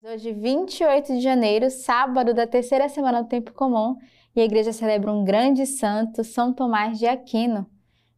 Hoje, 28 de janeiro, sábado da terceira semana do Tempo Comum, e a igreja celebra um grande santo, São Tomás de Aquino.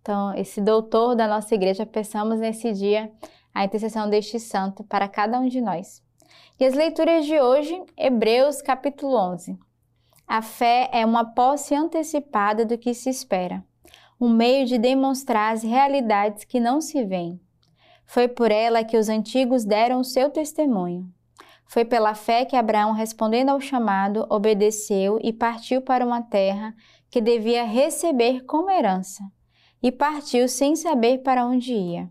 Então, esse doutor da nossa igreja, peçamos nesse dia a intercessão deste santo para cada um de nós. E as leituras de hoje, Hebreus capítulo 11. A fé é uma posse antecipada do que se espera, um meio de demonstrar as realidades que não se veem. Foi por ela que os antigos deram o seu testemunho. Foi pela fé que Abraão, respondendo ao chamado, obedeceu e partiu para uma terra que devia receber como herança, e partiu sem saber para onde ia.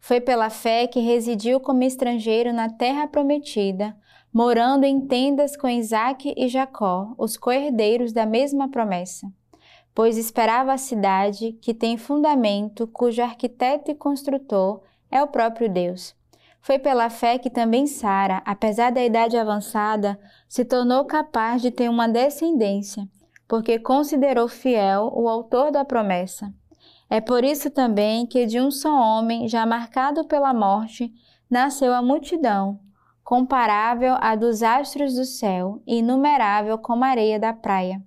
Foi pela fé que residiu como estrangeiro na terra prometida, morando em tendas com Isaque e Jacó, os coherdeiros da mesma promessa. Pois esperava a cidade que tem fundamento, cujo arquiteto e construtor é o próprio Deus. Foi pela fé que também Sara, apesar da idade avançada, se tornou capaz de ter uma descendência, porque considerou fiel o autor da promessa. É por isso também que de um só homem, já marcado pela morte, nasceu a multidão, comparável à dos astros do céu e inumerável como a areia da praia.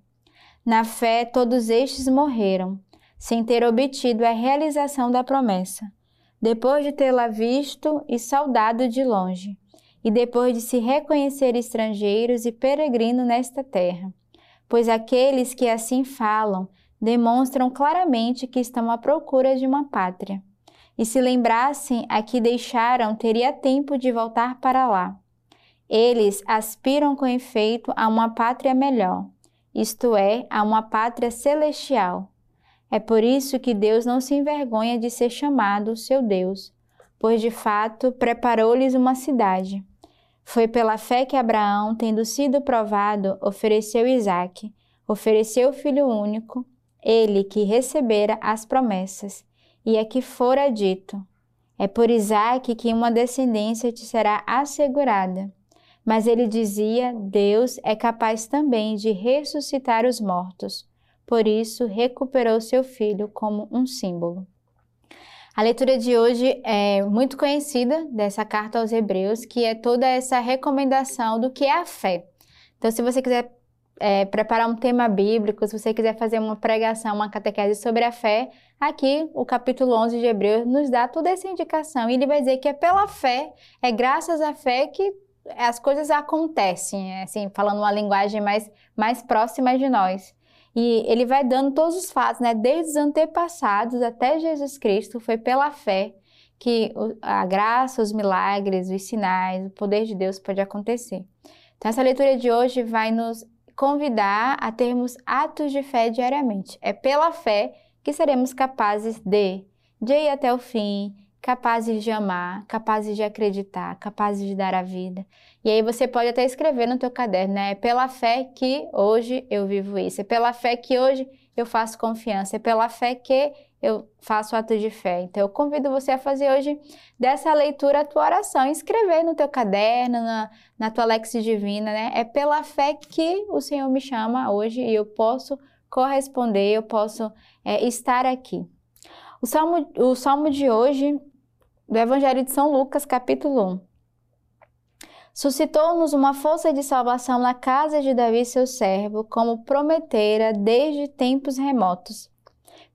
Na fé, todos estes morreram, sem ter obtido a realização da promessa depois de tê-la visto e saudado de longe, e depois de se reconhecer estrangeiros e peregrinos nesta terra. Pois aqueles que assim falam demonstram claramente que estão à procura de uma pátria. E se lembrassem a que deixaram, teria tempo de voltar para lá. Eles aspiram com efeito a uma pátria melhor, isto é, a uma pátria celestial é por isso que Deus não se envergonha de ser chamado seu Deus, pois de fato preparou-lhes uma cidade. Foi pela fé que Abraão, tendo sido provado, ofereceu Isaque, ofereceu o filho único, ele que recebera as promessas, e é que fora dito: É por Isaque que uma descendência te será assegurada. Mas ele dizia: Deus é capaz também de ressuscitar os mortos por isso recuperou seu filho como um símbolo. A leitura de hoje é muito conhecida dessa carta aos Hebreus, que é toda essa recomendação do que é a fé. Então, se você quiser é, preparar um tema bíblico, se você quiser fazer uma pregação, uma catequese sobre a fé, aqui o capítulo 11 de Hebreus nos dá toda essa indicação. E ele vai dizer que é pela fé, é graças à fé que as coisas acontecem, assim, falando uma linguagem mais, mais próxima de nós. E ele vai dando todos os fatos, né? Desde os antepassados até Jesus Cristo, foi pela fé que a graça, os milagres, os sinais, o poder de Deus pode acontecer. Então, essa leitura de hoje vai nos convidar a termos atos de fé diariamente. É pela fé que seremos capazes de, de ir até o fim, capazes de amar, capazes de acreditar, capazes de dar a vida. E aí você pode até escrever no teu caderno, né? É pela fé que hoje eu vivo isso, é pela fé que hoje eu faço confiança, é pela fé que eu faço ato de fé. Então eu convido você a fazer hoje dessa leitura a tua oração, escrever no teu caderno, na, na tua Lex Divina, né? É pela fé que o Senhor me chama hoje e eu posso corresponder, eu posso é, estar aqui. O salmo, o salmo de hoje do Evangelho de São Lucas, capítulo 1. Suscitou-nos uma força de salvação na casa de Davi, seu servo, como prometera desde tempos remotos,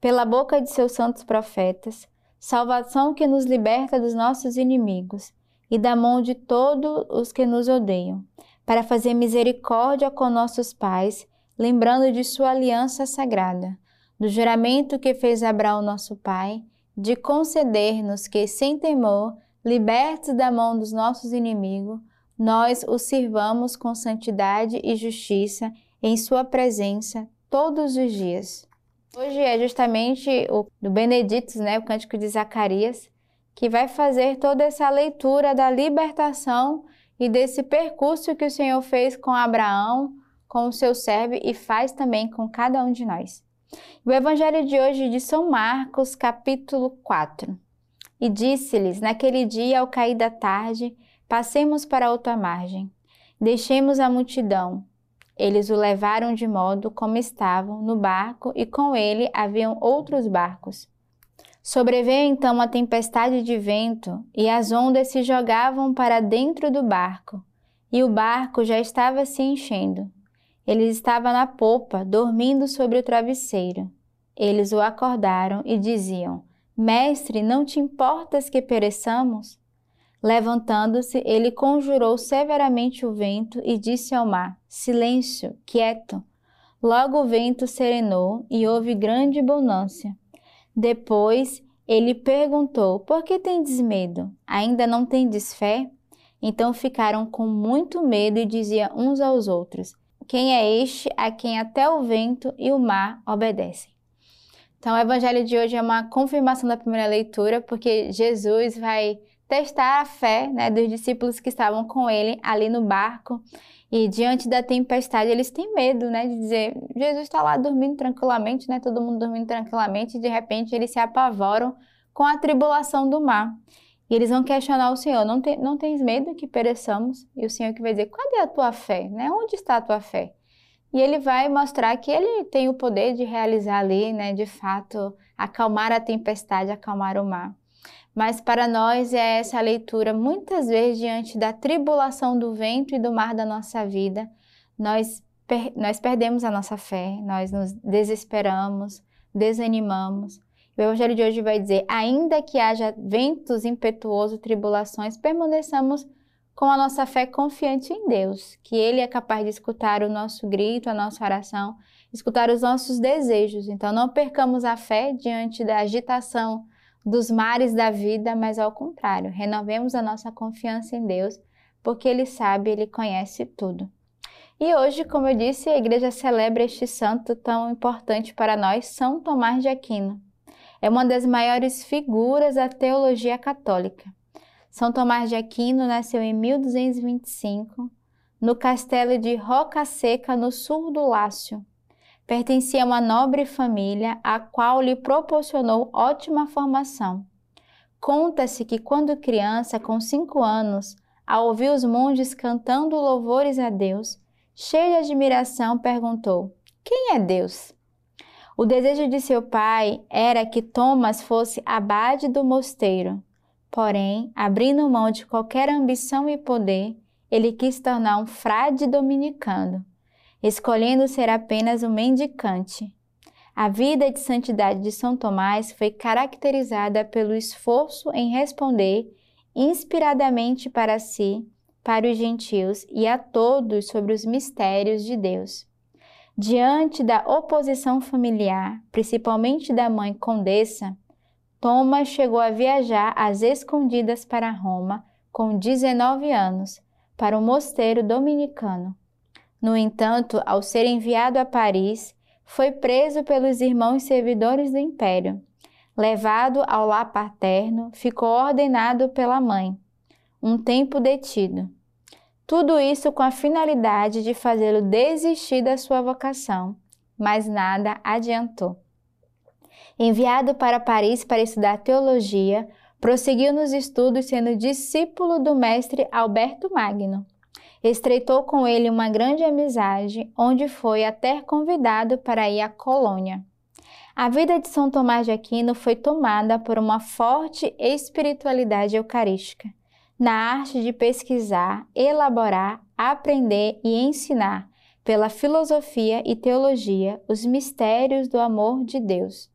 pela boca de seus santos profetas, salvação que nos liberta dos nossos inimigos e da mão de todos os que nos odeiam, para fazer misericórdia com nossos pais, lembrando de sua aliança sagrada, do juramento que fez Abraão nosso pai de conceder-nos que, sem temor, libertos da mão dos nossos inimigos, nós os sirvamos com santidade e justiça em Sua presença todos os dias. Hoje é justamente o do Beneditos, né, o cântico de Zacarias, que vai fazer toda essa leitura da libertação e desse percurso que o Senhor fez com Abraão, com o seu servo e faz também com cada um de nós. O evangelho de hoje é de São Marcos, capítulo 4. E disse-lhes: Naquele dia, ao cair da tarde, passemos para outra margem. Deixemos a multidão. Eles o levaram de modo como estavam no barco, e com ele haviam outros barcos. Sobreveio então uma tempestade de vento, e as ondas se jogavam para dentro do barco, e o barco já estava se enchendo. Ele estava na popa, dormindo sobre o travesseiro. Eles o acordaram e diziam: Mestre, não te importas que pereçamos? Levantando-se, ele conjurou severamente o vento e disse ao mar: Silêncio, quieto. Logo o vento serenou e houve grande bonância. Depois ele perguntou: Por que tendes medo? Ainda não tendes fé? Então ficaram com muito medo e diziam uns aos outros: Quem é este a quem até o vento e o mar obedecem? Então, o evangelho de hoje é uma confirmação da primeira leitura, porque Jesus vai testar a fé né, dos discípulos que estavam com ele ali no barco. E diante da tempestade, eles têm medo né, de dizer: Jesus está lá dormindo tranquilamente, né, todo mundo dormindo tranquilamente, e de repente eles se apavoram com a tribulação do mar. E eles vão questionar o Senhor: não, tem, não tens medo que pereçamos? E o Senhor que vai dizer: cadê a tua fé? Né? Onde está a tua fé? E ele vai mostrar que ele tem o poder de realizar ali, né, de fato, acalmar a tempestade, acalmar o mar. Mas para nós é essa leitura, muitas vezes, diante da tribulação do vento e do mar da nossa vida, nós, per nós perdemos a nossa fé, nós nos desesperamos, desanimamos. O Evangelho de hoje vai dizer: ainda que haja ventos impetuosos, tribulações, permaneçamos com a nossa fé confiante em Deus, que Ele é capaz de escutar o nosso grito, a nossa oração, escutar os nossos desejos. Então, não percamos a fé diante da agitação dos mares da vida, mas ao contrário, renovemos a nossa confiança em Deus, porque Ele sabe, Ele conhece tudo. E hoje, como eu disse, a igreja celebra este santo tão importante para nós, São Tomás de Aquino é uma das maiores figuras da teologia católica. São Tomás de Aquino nasceu em 1225 no castelo de Roca Seca, no sul do Lácio. Pertencia a uma nobre família, a qual lhe proporcionou ótima formação. Conta-se que, quando criança, com cinco anos, ao ouvir os monges cantando louvores a Deus, cheio de admiração, perguntou: Quem é Deus? O desejo de seu pai era que Thomas fosse abade do mosteiro. Porém, abrindo mão de qualquer ambição e poder, ele quis tornar um frade dominicano, escolhendo ser apenas um mendicante. A vida de santidade de São Tomás foi caracterizada pelo esforço em responder inspiradamente para si, para os gentios e a todos sobre os mistérios de Deus. Diante da oposição familiar, principalmente da mãe condessa, Thomas chegou a viajar às escondidas para Roma com 19 anos, para o mosteiro dominicano. No entanto, ao ser enviado a Paris, foi preso pelos irmãos servidores do império. Levado ao lar paterno, ficou ordenado pela mãe. Um tempo detido. Tudo isso com a finalidade de fazê-lo desistir da sua vocação, mas nada adiantou. Enviado para Paris para estudar teologia, prosseguiu nos estudos sendo discípulo do mestre Alberto Magno. Estreitou com ele uma grande amizade, onde foi até convidado para ir à Colônia. A vida de São Tomás de Aquino foi tomada por uma forte espiritualidade eucarística na arte de pesquisar, elaborar, aprender e ensinar pela filosofia e teologia os mistérios do amor de Deus.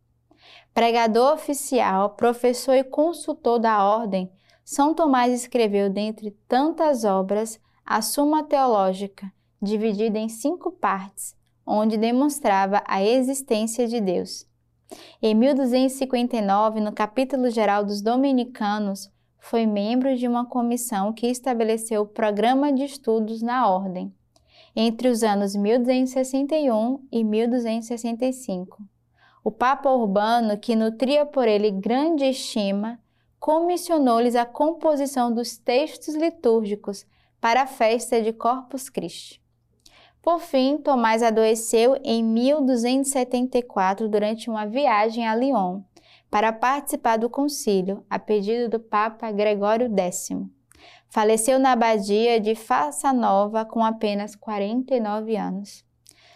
Pregador oficial, professor e consultor da ordem, São Tomás escreveu, dentre tantas obras, a Suma Teológica, dividida em cinco partes, onde demonstrava a existência de Deus. Em 1259, no capítulo geral dos Dominicanos, foi membro de uma comissão que estabeleceu o programa de estudos na ordem entre os anos 1261 e 1265. O Papa Urbano, que nutria por ele grande estima, comissionou-lhes a composição dos textos litúrgicos para a festa de Corpus Christi. Por fim, Tomás adoeceu em 1274 durante uma viagem a Lyon para participar do concílio, a pedido do Papa Gregório X. Faleceu na abadia de Faça Nova com apenas 49 anos.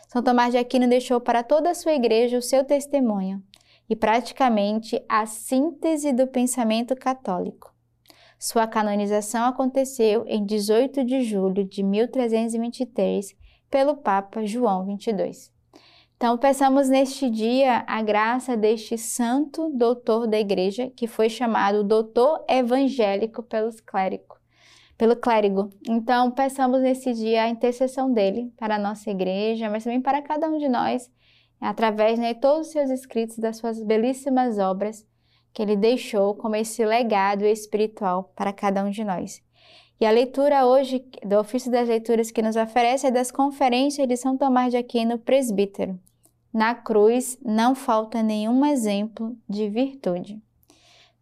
São Tomás de Aquino deixou para toda a sua igreja o seu testemunho e praticamente a síntese do pensamento católico. Sua canonização aconteceu em 18 de julho de 1323 pelo Papa João XXII. Então, peçamos neste dia a graça deste santo doutor da igreja, que foi chamado doutor evangélico pelos pelo clérigo. Então, peçamos nesse dia a intercessão dele para a nossa igreja, mas também para cada um de nós, através né, de todos os seus escritos, das suas belíssimas obras que ele deixou como esse legado espiritual para cada um de nós. E a leitura hoje do ofício das leituras que nos oferece é das conferências de São Tomás de Aquino, presbítero. Na cruz não falta nenhum exemplo de virtude.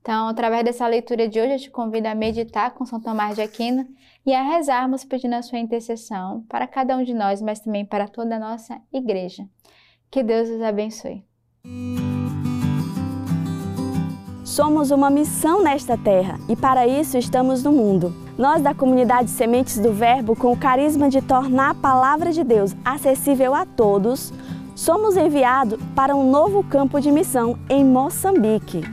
Então, através dessa leitura de hoje, eu te convido a meditar com São Tomás de Aquino e a rezarmos pedindo a sua intercessão para cada um de nós, mas também para toda a nossa igreja. Que Deus os abençoe. Somos uma missão nesta terra e para isso estamos no mundo. Nós da comunidade Sementes do Verbo, com o carisma de tornar a palavra de Deus acessível a todos, somos enviados para um novo campo de missão em Moçambique.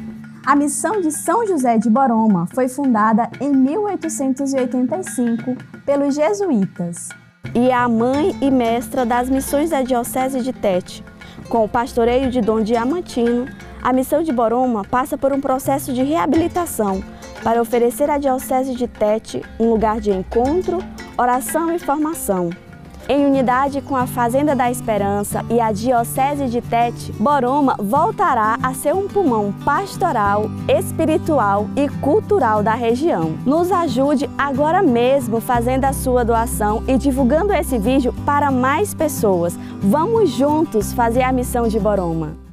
A missão de São José de Boroma foi fundada em 1885 pelos jesuítas. E é a mãe e mestra das missões da Diocese de Tete. Com o pastoreio de Dom Diamantino, a missão de Boroma passa por um processo de reabilitação para oferecer à Diocese de Tete um lugar de encontro, oração e formação. Em unidade com a Fazenda da Esperança e a Diocese de Tete, Boroma voltará a ser um pulmão pastoral, espiritual e cultural da região. Nos ajude agora mesmo fazendo a sua doação e divulgando esse vídeo para mais pessoas. Vamos juntos fazer a missão de Boroma.